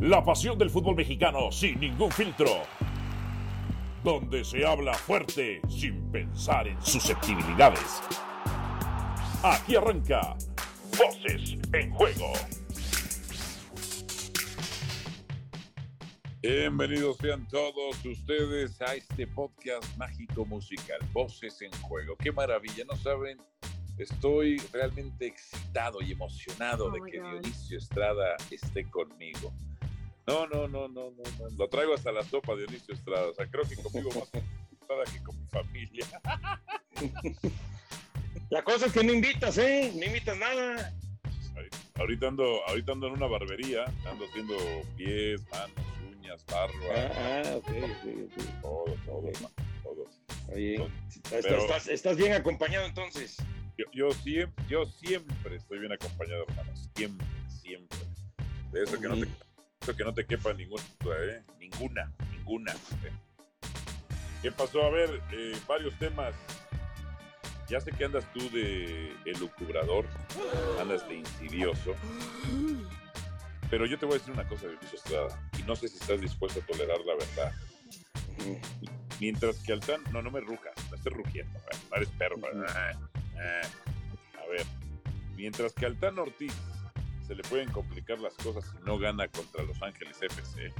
La pasión del fútbol mexicano sin ningún filtro. Donde se habla fuerte sin pensar en susceptibilidades. Aquí arranca Voces en Juego. Bienvenidos sean todos ustedes a este podcast mágico musical, Voces en Juego. Qué maravilla, ¿no saben? Estoy realmente excitado y emocionado Oh de my que God. Dionisio Estrada esté conmigo. No, no, no, no, no, no. Lo traigo hasta la sopa, Dionisio Estrada. O sea, creo que conmigo más Estrada que con mi familia. La cosa es que no invitas, ¿eh? No invitas nada. Ahorita- ando, ahorita ando en una barbería, ando haciendo pies, manos, uñas, barba, Ah, ah, ok, ok. todo, todo, todo. Bien. Estás, Pero- estás- estás bien acompañado entonces. Yo, yo siempre, yo siempre estoy bien acompañado, hermano. Siempre, siempre. De eso que no te, eso que no te quepa ninguna, ¿eh? Ninguna, ninguna. ¿eh? ¿Qué pasó? A ver, eh, varios temas. Ya sé que andas tú de elucubrador, andas de insidioso. Pero yo te voy a decir una cosa, Dionisio Estrada, y no sé si estás dispuesto a tolerar la verdad. Mientras que Altán, no, no me rujas, no estés rugiendo, no eres perro. A ver, mientras que Altán Ortiz se le pueden complicar las cosas si no gana contra Los Ángeles FC,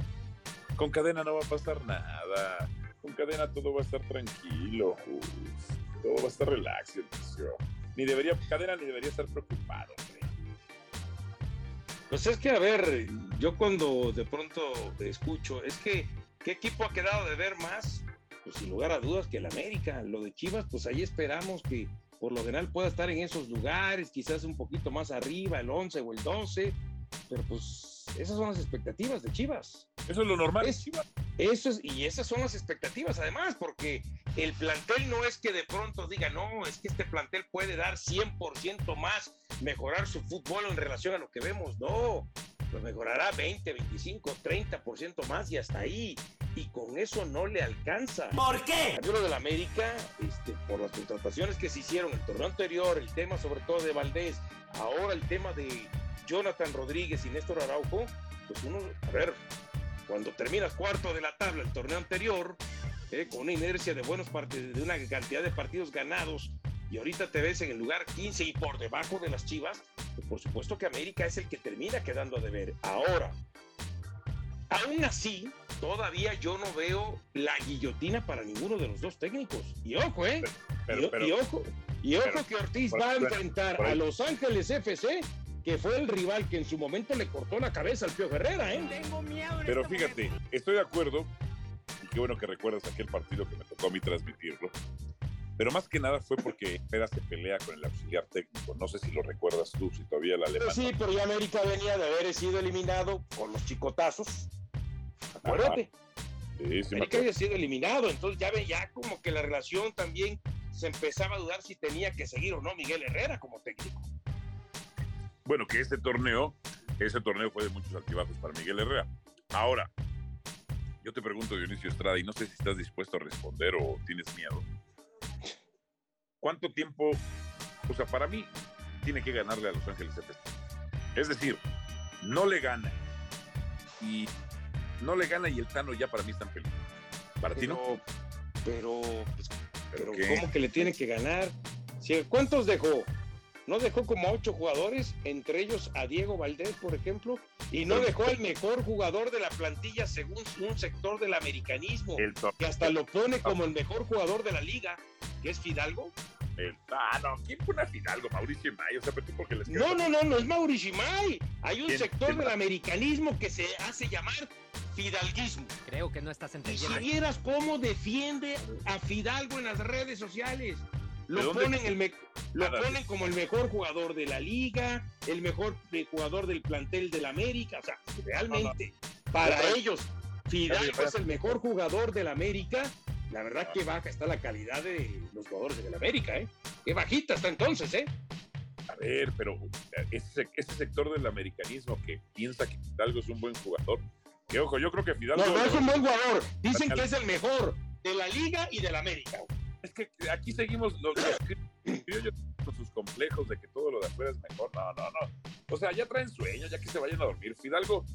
con cadena no va a pasar nada. Con cadena todo va a estar tranquilo, todo va a estar relax. Ni debería, cadena ni debería estar preocupado. Pues es que, a ver, yo cuando de pronto escucho, es que, ¿qué equipo ha quedado de ver más? Pues sin lugar a dudas que el América. Lo de Chivas, pues ahí esperamos que por lo general pueda estar en esos lugares, quizás un poquito más arriba, el 11 o el 12. Pero pues esas son las expectativas de Chivas. Eso es lo normal. Es- Eso es, y esas son las expectativas, además, porque el plantel no es que de pronto diga, no, es que este plantel puede dar 100% más, mejorar su fútbol en relación a lo que vemos, no, pues mejorará 20, 25, 30% más y hasta ahí, y con eso no le alcanza. ¿Por qué? Cambio lo del América, este, por las contrataciones que se hicieron el torneo anterior, el tema sobre todo de Valdés, ahora el tema de Jonathan Rodríguez y Néstor Araujo, pues uno, a ver, cuando terminas cuarto de la tabla el torneo anterior, eh, con una inercia de buenos partidos, de una cantidad de partidos ganados, y ahorita te ves en el lugar 15 y por debajo de las Chivas, pues por supuesto que América es el que termina quedando a deber. Ahora, aún así, todavía yo no veo la guillotina para ninguno de los dos técnicos. Y ojo, ¿eh? Pero, y, pero, y ojo, y ojo pero- que Ortiz va a enfrentar a Los Ángeles FC, que fue el rival que en su momento le cortó la cabeza al Pío Herrera, ¿eh? Tengo miedo. Pero este fíjate, momento. estoy de acuerdo, y qué bueno que recuerdas aquel partido que me tocó a mí transmitirlo, pero más que nada fue porque Herrera se pelea con el auxiliar técnico, no sé si lo recuerdas tú, si todavía la alemán. Pues sí, pero ya América venía de haber sido eliminado con los chicotazos. Acuérdate, Sí, sí América había sido eliminado, entonces ya ve ya como que la relación también se empezaba a dudar si tenía que seguir o no Miguel Herrera como técnico. Bueno, que ese torneo, ese torneo fue de muchos altibajos para Miguel Herrera. Ahora, yo te pregunto, Dionisio Estrada, y no sé si estás dispuesto a responder o tienes miedo. ¿Cuánto tiempo, o sea, para mí, tiene que ganarle a Los Ángeles FC? Es decir, no le gana. Y no le gana y el Tano ya para mí está en peligro. Para ti no. Pero, pero, pues, ¿Pero? ¿cómo que le tiene que ganar? Si- ¿Cuántos dejó? No dejó como ocho jugadores, entre ellos a Diego Valdés, por ejemplo, y no dejó al mejor jugador de la plantilla según un sector del americanismo, El, que hasta lo pone como el mejor jugador de la liga, que es Fidalgo. el- ah, no, ¿quién pone a Fidalgo? Mauricio Mayo, o sea, pero tú porque les No, no, no, no es Mauricio Imay. Hay un ¿Quién- sector quién del americanismo que se hace llamar Fidalguismo. Creo que no estás Y entendiendo. si vieras cómo defiende a Fidalgo en las redes sociales. ¿De Lo dónde? ponen, el me- lo Nada. ponen como el mejor jugador de la liga, el mejor eh, jugador del plantel del América. O sea, realmente, para Ya, ya. ellos, Fidalgo es el mejor jugador del América. La verdad que baja está la calidad de los jugadores del América, ¿eh? Qué bajita está entonces, ¿eh? A ver, pero eh, ese, ese sector del americanismo que piensa que Fidalgo es un buen jugador, que ojo, yo creo que Fidalgo... No, no es un buen jugador. Dicen que es el mejor de la liga y del América. Es que aquí seguimos los, los criollos con sus complejos de que todo lo de afuera es mejor. No, no, no. O sea, ya traen sueño, ya que se vayan a dormir. Fidalgo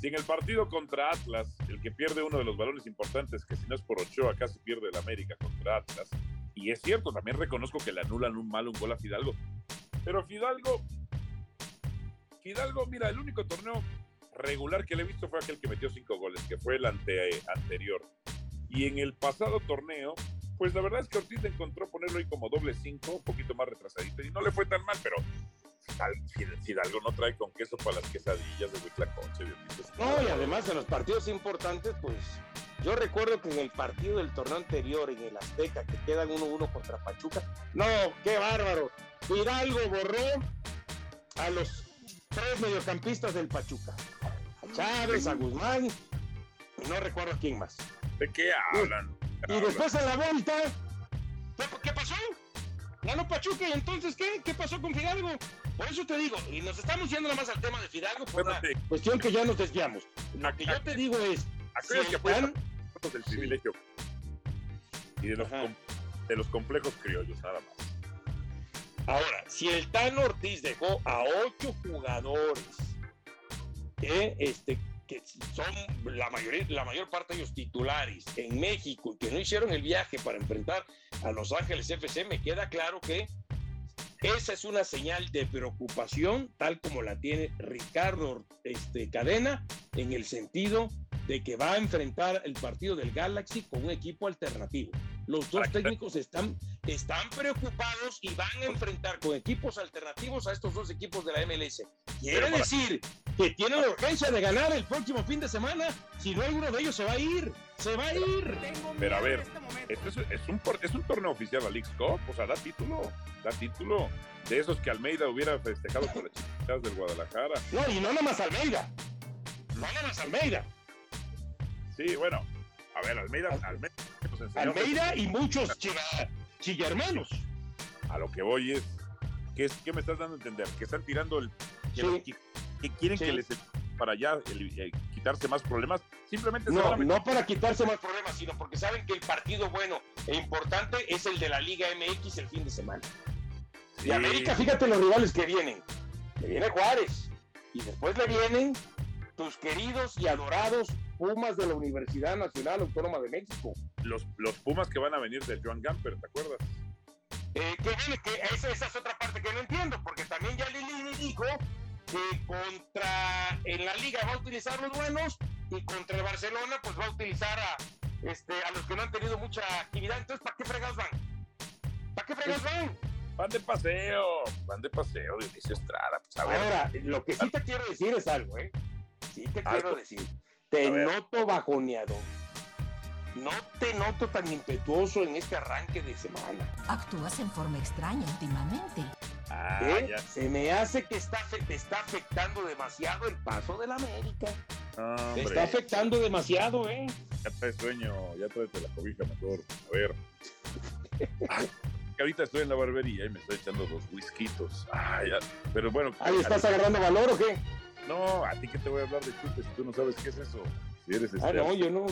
Si en el partido contra Atlas, que pierde uno de los balones importantes, que si no es por Ochoa, casi pierde el América contra Atlas, y es cierto, también reconozco que le anulan un mal un gol a Fidalgo, pero Fidalgo, Fidalgo, mira, el único torneo regular que le he visto fue aquel que metió cinco goles, que fue el ante, anterior. Y en el pasado torneo, pues la verdad es que Ortiz encontró ponerlo ahí como doble cinco, un poquito más retrasadito, y no le fue tan mal, pero Fidalgo no trae con queso para las quesadillas de Huitlacoche. No, y además en los partidos importantes, pues yo recuerdo que en el partido del torneo anterior, en el Azteca, que quedan 1-1 contra Pachuca, no, qué bárbaro. Fidalgo borró a los tres mediocampistas del Pachuca. A Chávez, a Guzmán, y no recuerdo a quién más. ¿De qué hablan? Y después a la vuelta, ¿qué pasó? Ganó Pachuca y entonces ¿qué? ¿Qué pasó con Fidalgo? Por eso te digo, y nos estamos yendo nada más al tema de Fidalgo por cuestión que ya nos desviamos. Lo que yo te digo es, si que están... del privilegio. Y de los, de los complejos criollos, nada más. Ahora, si el Tan Ortiz dejó a ocho jugadores que, este, que son la, mayoría, la mayor parte de ellos titulares en México y que no hicieron el viaje para enfrentar a Los Ángeles FC, me queda claro que esa es una señal de preocupación, tal como la tiene Ricardo este, Cadena, en el sentido de que va a enfrentar el partido del Galaxy con un equipo alternativo. Los dos técnicos están, están preocupados y van a enfrentar con equipos alternativos a estos dos equipos de la MLS. Quiere decir que tienen la urgencia de ganar el próximo fin de semana. Si no hay uno de ellos, se va a ir. Se va a ir. Pero a ver, esto es, es, un, es un torneo oficial, la League Cup. O sea, da título. Da título. De esos que Almeida hubiera festejado con las chicas del Guadalajara. No, y no nada más Almeida. No nada más Almeida. Sí, bueno. A ver, Almeida. Almeida, Almeida y muchos chillermanos. A lo que voy es. ¿qué, es, ¿Qué me estás dando a entender? Que están tirando el. Que, quieren que les para ya eh, quitarse más problemas, simplemente no, no para quitarse más problemas, sino porque saben que el partido bueno e importante es el de la Liga MX el fin de semana. Y América, fíjate los rivales que vienen. Le viene Juárez. Y después le vienen tus queridos y adorados Pumas de la Universidad Nacional Autónoma de México. Los, los Pumas que van a venir de Joan Gamper, ¿te acuerdas? Eh, que viene, que esa, esa, es otra parte que no entiendo, porque también ya Lili dijo que contra en la liga va a utilizar los buenos y contra el Barcelona pues va a utilizar a, este, a los que no han tenido mucha actividad. Entonces, ¿para qué fregados van? ¿Para qué fregados pues, van? Van de paseo, van de paseo, Dionisio Estrada. Pues, Ahora, lo que sí te quiero decir es algo, ¿eh? Sí te quiero decir. Te noto bajoneado. No te noto tan impetuoso en este arranque de semana. Actúas en forma extraña últimamente. Ah, ¿Eh? Se me hace que está, te está afectando demasiado el paso de la América. te está afectando demasiado, ¿eh? Ya traes sueño, ya traes la cobija mejor. A ver. ahorita estoy en la barbería y me estoy echando dos whiskitos. Ah, ya. Pero bueno. ¿Ahí estás agarrando valor o qué? No, a ti que te voy a hablar de chupes si tú no sabes qué es eso. Si eres Ah, no, yo no.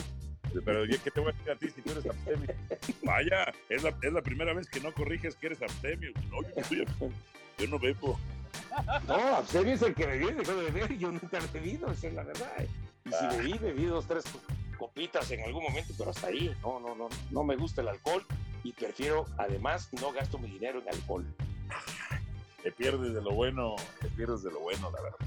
Pero ¿qué te voy a decir a ti si tú eres abstemio? Vaya, es la, es la primera vez que no corriges que eres abstemio. No, yo, yo no bebo. No, abstemio es el que bebí, dejó de beber. Yo nunca he bebido, esa es la verdad. Y si ah. bebí, bebí dos, tres copitas en algún momento, pero hasta ahí. No, no, no. No me gusta el alcohol y prefiero, además, no gasto mi dinero en alcohol. Te pierdes de lo bueno, te pierdes de lo bueno, la verdad.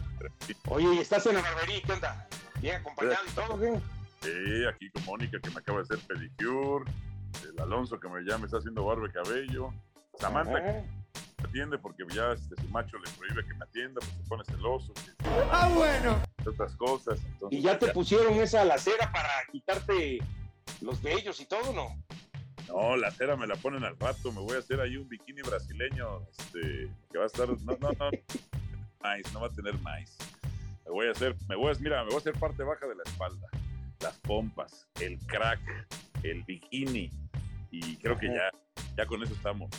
Oye, ¿y estás en la barbería? ¿Qué onda? ¿Bien acompañado y todo, bien? Sí, aquí con Mónica que me acaba de hacer pedicure, el Alonso que me, ya me está haciendo barba y cabello, Samantha que me atiende porque ya este, su macho le prohíbe que me atienda, pues se pone celoso. ah, bueno. Otras cosas. ¿Y ya te pusieron esa lacera para quitarte los vellos y todo, no? No, la cera me la ponen al rato, me voy a hacer ahí un bikini brasileño, este, que va a estar, no, no, no, no va a tener más. Me voy a hacer, me voy a, mira, me voy a hacer parte baja de la espalda las pompas, el crack, el bikini. Y creo que ya, ya con eso estamos.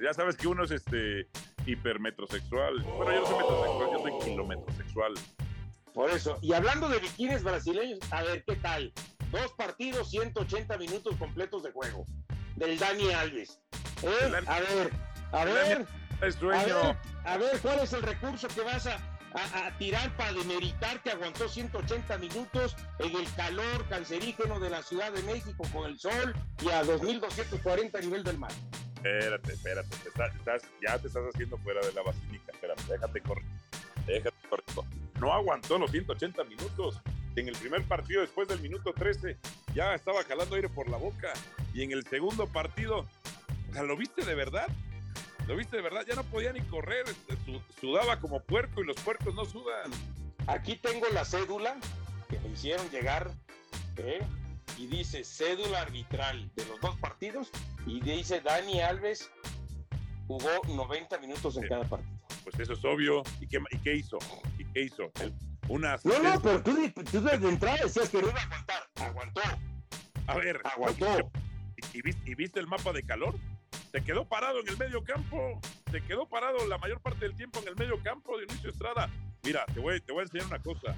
Ya, sabes que uno es este hipermetrosexual. Bueno, yo no soy metrosexual, yo soy kilometrosexual. Por eso. Y hablando de bikinis brasileños, a ver, ¿qué tal? Dos partidos, 180 minutos completos de juego. Del Dani Alves. ¿Eh? A ver, a ver. A ver, a ver, ¿cuál es el recurso que vas a, a, tirar para demeritar que aguantó 180 minutos en el calor cancerígeno de la Ciudad de México con el sol y a 2240 a nivel del mar. Espérate, espérate, ya te estás haciendo fuera de la basílica, espérate, déjate correr, déjate correr. No aguantó los 180 minutos. En el primer partido, después del minuto 13, ya estaba jalando aire por la boca. Y en el segundo partido, ¿lo viste de verdad? ¿Lo viste de verdad? Ya no podía ni correr, este, sudaba como puerco y los puercos no sudan. Aquí tengo la cédula que me hicieron llegar ¿eh? y dice cédula arbitral de los dos partidos y dice Dani Alves jugó 90 minutos en cada partido. Pues eso es obvio. ¿Y qué, y qué hizo? ¿Y qué hizo? Una no, no, pero tú, tú desde entrada decías que no iba a aguantar. Aguantó. A ver, aguantó. ¿Y, viste el mapa de calor? Se quedó parado en el medio campo. Se quedó parado la mayor parte del tiempo en el medio campo de Inicio Estrada. Mira, te voy, te voy a enseñar una cosa.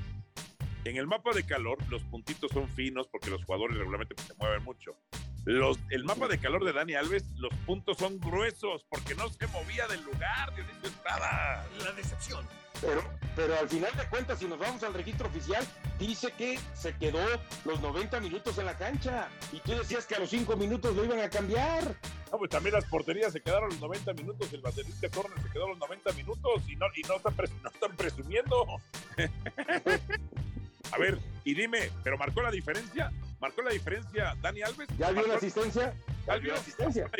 En el mapa de calor, los puntitos son finos porque los jugadores regularmente pues, se mueven mucho. Los, el mapa de calor de Dani Alves, los puntos son gruesos porque no se movía del lugar, Dionisio Estrada. La decepción. Pero, pero al final de cuentas, si nos vamos al registro oficial, dice que se quedó los 90 minutos en la cancha. Y tú decías que a los 5 minutos lo iban a cambiar. No, pues también las porterías se quedaron los 90 minutos, el banderista corner se quedó los 90 minutos y no, y no, están, no están presumiendo. a ver, y dime, ¿pero marcó la diferencia? ¿Marcó la diferencia Dani Alves? ¿Ya vio la asistencia? ¿Ya vio la asistencia?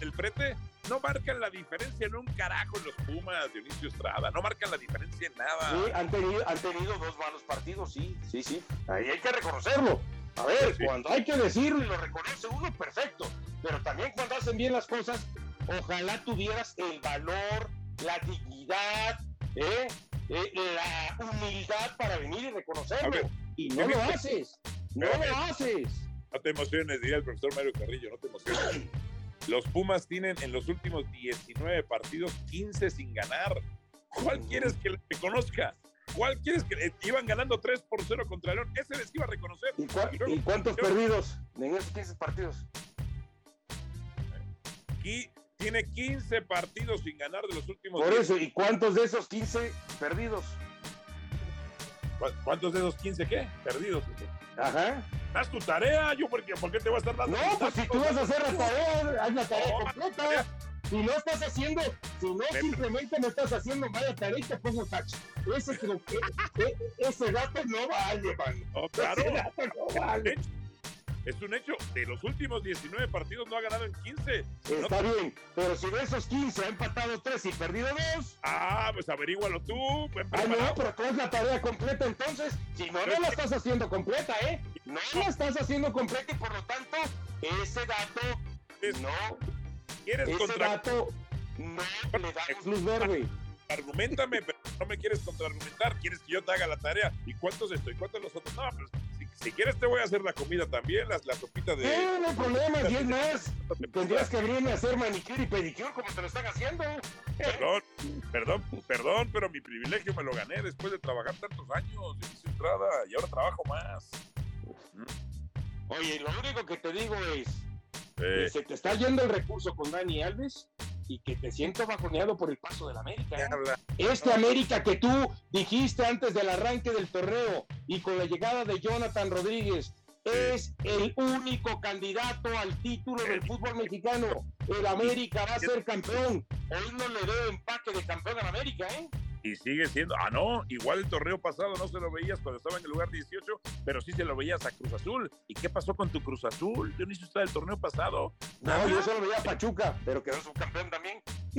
El prete no marcan la diferencia en un carajo los Pumas, Dionisio Estrada. No marcan la diferencia en nada. Sí, han tenido, han tenido dos malos partidos, sí, sí, sí. Ahí hay que reconocerlo. A ver, cuando hay que decirlo y lo reconoce uno, perfecto. Pero también cuando hacen bien las cosas, ojalá tuvieras el valor, la dignidad, ¿eh? Eh, la humildad para venir y reconocerlo. y no lo haces. No lo haces. No te emociones, diría el profesor Mario Carrillo, no te emociones. Los Pumas tienen en los últimos 19 partidos 15 sin ganar. ¿Cuál quieres que le conozca? ¿Cuál quieres que iban ganando 3 por 0 contra León? Ese les iba a reconocer. ¿Y, cuántos perdidos en esos 15 partidos? Tiene 15 partidos sin ganar de los últimos. Por eso, ¿y cuántos de esos 15 perdidos? ¿Cuántos de esos 15 qué? Perdidos. Ajá. Haz tu tarea, yo, porque ¿por qué te voy a estar dando? No, pues si tú vas a hacer la tarea, haz la tarea completa. Si no estás haciendo, si no simplemente no estás haciendo mala tarea y te pongo tacho. Ese, e, ese dato no vale, man. No, claro. Ese dato no vale. Es un hecho. De los últimos 19 partidos no ha ganado en 15. Está bien, pero si de esos 15 ha empatado 3 y perdido 2. Ah, pues averígualo tú. Ah, no, pero tú es la tarea completa entonces. Si no, no la estás haciendo completa, ¿eh? No la estás haciendo completa y por lo tanto, ese dato no. ¿Quieres ese dato no le damos luz verde. Argumentame, pero no me quieres contraargumentar. Quieres que yo te haga la tarea. ¿Y cuántos estoy? ¿Cuántos los otros? No, pues si quieres te voy a hacer la comida también, las, la sopita de... No, no hay problema, y es más, tendrías que abrirme a hacer manicure y pedicure como te lo están haciendo. Perdón, perdón, perdón, pero mi privilegio me lo gané después de trabajar tantos años en entrada y ahora trabajo más. Oye, lo único que te digo es, que se te está yendo el recurso con Dani Alves y que te siento bajoneado por el paso del América. ¿eh? Este América que tú dijiste antes del arranque del torneo y con la llegada de Jonathan Rodríguez es el único candidato al título del fútbol mexicano. El América va a ser campeón. Hoy no le veo empaque de campeón al América, ¿eh? Y sigue siendo, ah no, igual el torneo pasado no se lo veías cuando estaba en el lugar 18, pero sí se lo veías a Cruz Azul. ¿Y qué pasó con tu Cruz Azul? Yo no hice usted el torneo pasado. No, yo solo veía a Pachuca, pero quedó subcampeón también.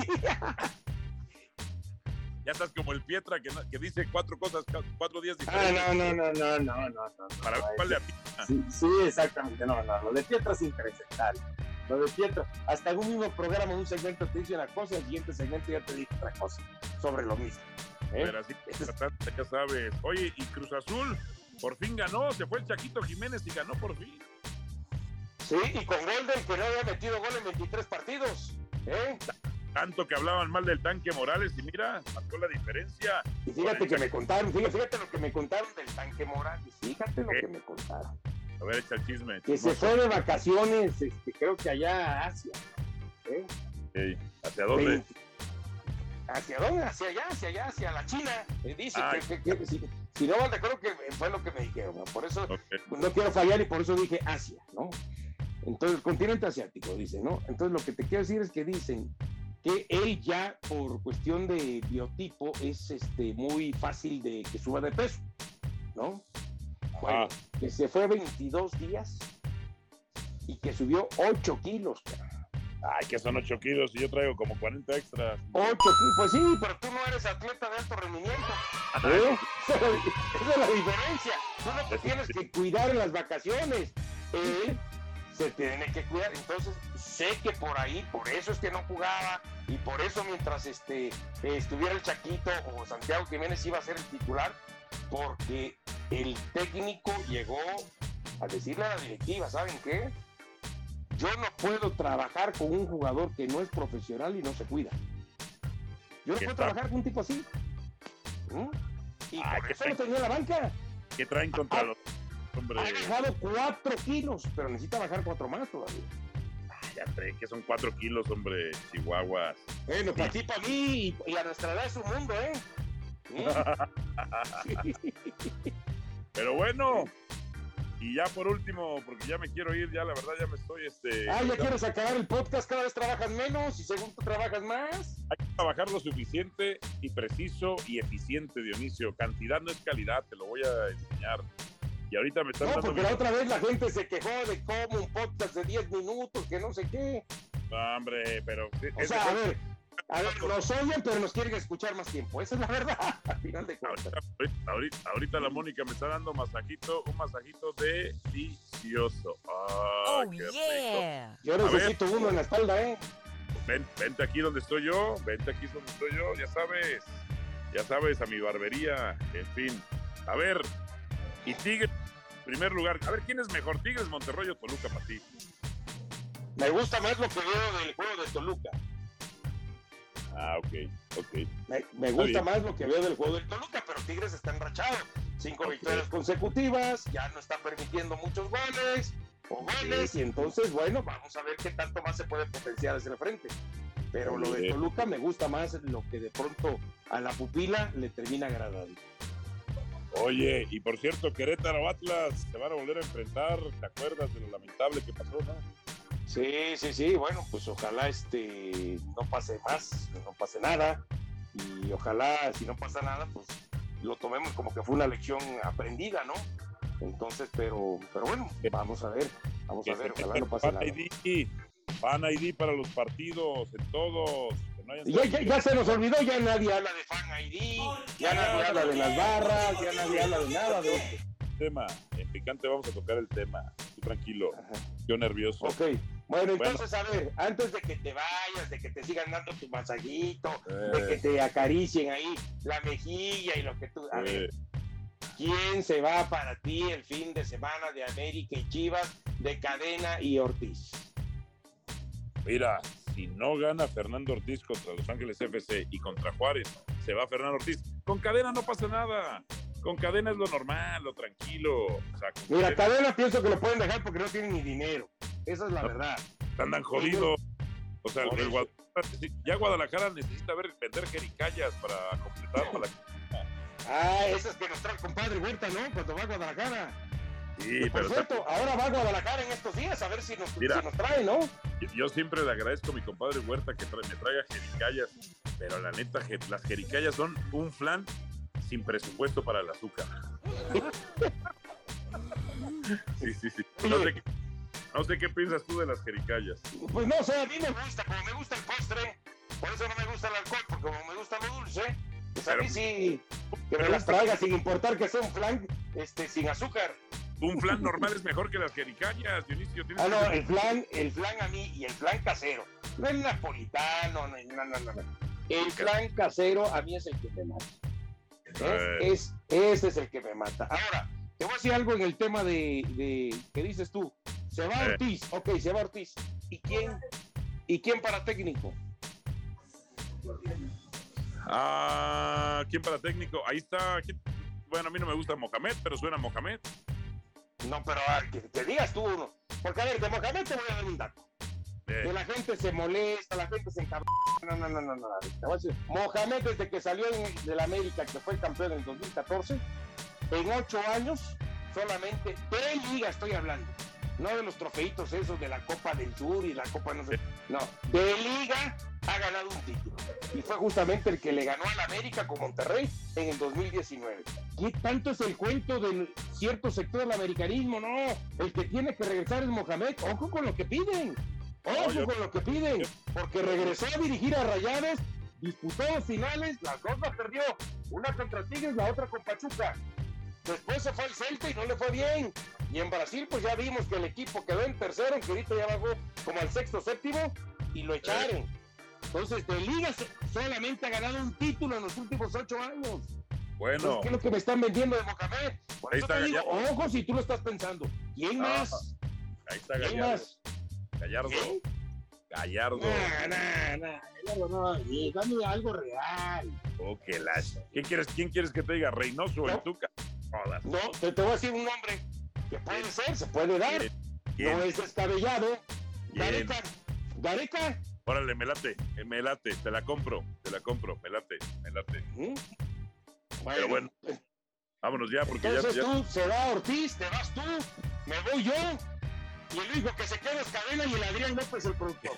ya estás como el Pietra que, que, dice cuatro cosas, cuatro días diferentes. Ah, no, no, no, no, no, no. Para ver cuál le sí, sí, exactamente. No, no, lo de Pietra es interesante. Lo de Pietra, hasta algún mismo programa, un segmento te dice una cosa, el siguiente segmento ya te dice otra cosa sobre lo mismo. ¿eh? Pero así ya sabes. Oye, y Cruz Azul por fin ganó, se fue el Chaquito Jiménez y ganó por fin. Sí, y con gol del que no había metido gol en 23 partidos. ¿eh? Tanto que hablaban mal del tanque Morales y mira, marcó la diferencia. Y fíjate que me contaron, fíjate, lo que me contaron del tanque Morales, fíjate lo que me contaron. A ver, echa el chisme. Que se fue de vacaciones, este, creo que allá a Asia. ¿eh? ¿Hacia dónde? ¿Hacia dónde? Hacia allá, hacia allá, hacia la China. Dice que, que- que- si, si no mal recuerdo que fue lo que me dijeron. Por eso no quiero fallar y por eso dije Asia, ¿no? Entonces, continente asiático, dice, ¿no? Entonces, lo que te quiero decir es que dicen que él ya, por cuestión de biotipo, es este, muy fácil de que suba de peso, ¿no? Bueno, que se fue 22 días y que subió 8 kilos. Ay, que son 8 kilos y yo traigo como 40 extras. 8 kilos, pues sí, pero tú no eres atleta de alto rendimiento. ¿eh? Esa es la- esa es la diferencia. Tú no te tienes que cuidar en las vacaciones. Él se tiene que cuidar. Entonces, sé que por ahí, por eso es que no jugaba y por eso mientras este, estuviera el Chaquito o Santiago Jiménez iba a ser el titular, porque el técnico llegó a decirle a la directiva, ¿saben qué? Yo no puedo trabajar con un jugador que no es profesional y no se cuida. Yo no ¿Qué puedo trabajar con un tipo así. ¿Mm? Y Ay, por eso lo tenía en la banca. ¿Qué traen contra los hombre? Ha bajado 4 kilos, pero necesita bajar 4 más todavía. Ya traen que son 4 kilos, hombre, chihuahuas. Bueno, para ti, para mí y, y a nuestra edad es un mundo, ¿eh? Pero bueno, y ya por último, porque ya me quiero ir, ya la verdad ya me estoy, este, ah, ya quieres acabar el podcast, cada vez trabajas menos y según tú trabajas más. hay que trabajar lo suficiente y preciso y eficiente, Dionisio. Cantidad no es calidad, te lo voy a enseñar. Y ahorita me están No, dando porque mi- la otra vez la gente se quejó de cómo un podcast de 10 minutos, que no sé qué. No, hombre, pero... O es sea, a ver, a ver, nos oyen, pero nos quieren escuchar más tiempo. Esa es la verdad, al final de cuentas. Ahorita, ahorita- la Mónica me está dando masajito, un masajito delicioso. Oh, ¡Ay, qué rico! yeah. Yo A ver. necesito uno en la espalda, ¿eh? Ven, vente aquí donde estoy yo, vente aquí donde estoy yo, ya sabes, ya sabes, a mi barbería, en fin. A ver, y Tigres, primer lugar, a ver, ¿quién es mejor, Tigres, Monterrey o Toluca para ti? Me gusta más lo que veo del juego de Toluca. Ah, ok, ok. Me, me gusta bien. más lo que veo del juego del Toluca, pero Tigres está enrachado. Cinco victorias consecutivas, ya no está permitiendo muchos goles o goles, y entonces, bueno, vamos a ver qué tanto más se puede potenciar hacia el frente. Pero lo de. Toluca me gusta más lo que de pronto a la pupila le termina agradando. Oye, y por cierto, Querétaro Atlas se van a volver a enfrentar, ¿te acuerdas de lo lamentable que pasó, no? Sí, sí, sí, bueno, pues ojalá este no pase más, no pase nada. Y ojalá, si no pasa nada, pues lo tomemos como que fue una lección aprendida, ¿no? Entonces, pero, pero bueno, vamos a ver, vamos a ver, ojalá no pase nada. ID, Fan ID para los partidos, en todos. No Ya, ya, ya se nos olvidó, ya nadie habla de Fan ID, ya nadie habla de las barras, ya nadie habla de nada de esto. tema. En picante vamos a tocar el tema. Tú tranquilo, Ajá. yo nervioso. Ok, bueno, entonces a ver, antes de que te vayas, de que te sigan dando tu masajito, de que Eh, te acaricien ahí la mejilla y lo que tú... A ver, ¿quién se va para ti el fin de semana de América y Chivas, de Cadena y Ortiz? mira, si no gana Fernando Ortiz contra Los Ángeles FC y contra Juárez, se va Fernando Ortiz. Con cadena no pasa nada. Con cadena es lo normal, lo tranquilo. O sea, con Mira, cadena Cadena pienso que lo pueden dejar porque no tienen ni dinero. Esa es la verdad. andan jodidos. O sea, el. Guadalajara- ya Guadalajara necesita ver, vender jericayas para completar. Para... Ah, esas que nos trae compadre Huerta, ¿no? Cuando va a Guadalajara. Sí, Por pero cierto, ahora va a Guadalajara en estos días a ver si nos, Mira. si nos trae, ¿no? Yo- Yo siempre le agradezco a mi compadre Huerta que me traiga jericayas, pero la neta, las jericayas son un flan sin presupuesto para el azúcar. Sí, sí, sí. No sé, qué, no sé qué piensas tú de las jericayas. Pues no sé, a mí me gusta, como me gusta el postre, por eso no me gusta el alcohol, porque como me gusta lo dulce, pues a Pero- mí sí, que me pero- las traiga sin importar que sea un flan este, sin azúcar. Un flan normal es mejor que las jericayas, Dionisio. Ah, no, que- el flan, el flan a mí y el flan casero. No el napolitano, no, no, no, no. El flan casero a mí es el que me mata. Eh. Es, ese es el que me mata. Ahora, te voy a decir algo en el tema de, de ¿qué dices tú? Se va. Ortiz, ok, se va Ortiz. ¿Y quién? ¿Y quién para técnico? Ah, ¿quién para técnico? Ahí está. ¿quién? Bueno, a mí no me gusta Mohamed, pero suena Mohamed. No, pero a ver, que, que digas tú uno. Porque a ver, de Mohamed te voy a dar un dato. Eh, Que la gente se molesta, la gente se encabra no, no, no, no, no. Te voy a decir, Mohamed desde que salió en- del América, que fue el campeón en el 2014, en ocho años, solamente de liga estoy hablando. No de los trofeitos esos de la Copa del Sur y la Copa no sé. No, de liga ha ganado un título. Y fue justamente el que le ganó al América con Monterrey en el 2019. ¿Qué tanto es el cuento de cierto sector del americanismo? No, el que tiene que regresar es Mohamed. Ojo con lo que piden. Ojo No, yo- con lo que piden. Porque regresó a dirigir a Rayados, disputó dos finales, las dos las perdió. Una contra Tigres, la otra con Pachuca. Después se fue al Celta y no le fue bien. Y en Brasil, pues ya vimos que el equipo quedó en tercero, que ahorita ya bajó como al sexto, séptimo, y lo echaron. Entonces, de Liga solamente ha ganado un título en los últimos ocho años. Bueno, Entonces, ¿Qué es lo que me están vendiendo de Mohamed? Por Ahí eso está te digo, ojo si tú lo estás pensando. ¿Quién Ah, más? ahí está ¿Quién Gallardo. más? Gallardo. ¿Quién? Gallardo. Nah, nah, nah. Gallardo no, dame algo real. Oh, que la- ¿Quién quieres, ¿Quién quieres que te diga? ¿Reynoso o el No. Tuca? Jodas. No, te, te voy a decir un nombre que puede ser, se puede dar. ¿Quién? No es descabellado. Gareca. Gareca. Órale, me late, eh, me late, te la compro, te la compro, me late, me late. ¿Mm? Pero bueno, Vámonos ya, porque ya, entonces ya- tú, se va Ortiz, te vas tú, me voy yo. Y el único que se queda es Cadena y el Adrián López, el productor.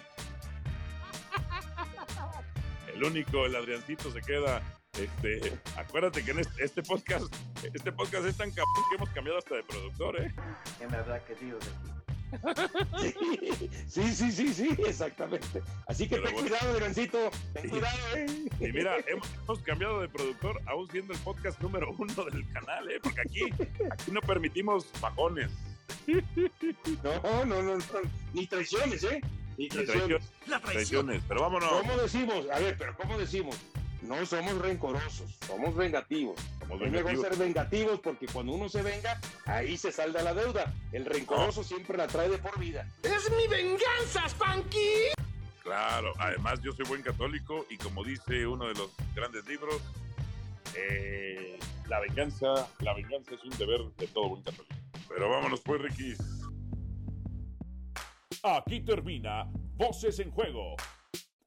el único, el Adriancito se queda. Este, acuérdate que en este, este podcast, este podcast es tan cabrón que hemos cambiado hasta de productor, ¿eh? En verdad que aquí. Sí, sí, sí, sí, exactamente. Así que Pero ten bueno. cuidado, Adriancito. Ten Sí. cuidado, eh. Y mira, hemos, hemos cambiado de productor, aún siendo el podcast número uno del canal, ¿eh? Porque aquí, aquí no permitimos bajones. No, no, no, no. Ni traiciones, ¿eh? Ni Ni traiciones. traiciones, traiciones, pero vámonos. ¿Cómo decimos? A ver, pero ¿cómo decimos? No somos rencorosos, somos vengativos. Somos Es mejor ser vengativos porque cuando uno se venga, ahí se salda la deuda. El rencoroso siempre la trae de por vida. Claro, además yo soy buen católico y como dice uno de los grandes libros, eh, la venganza, la venganza es un deber de todo buen católico. Pero vámonos pues, Ricky. Aquí termina Voces en Juego.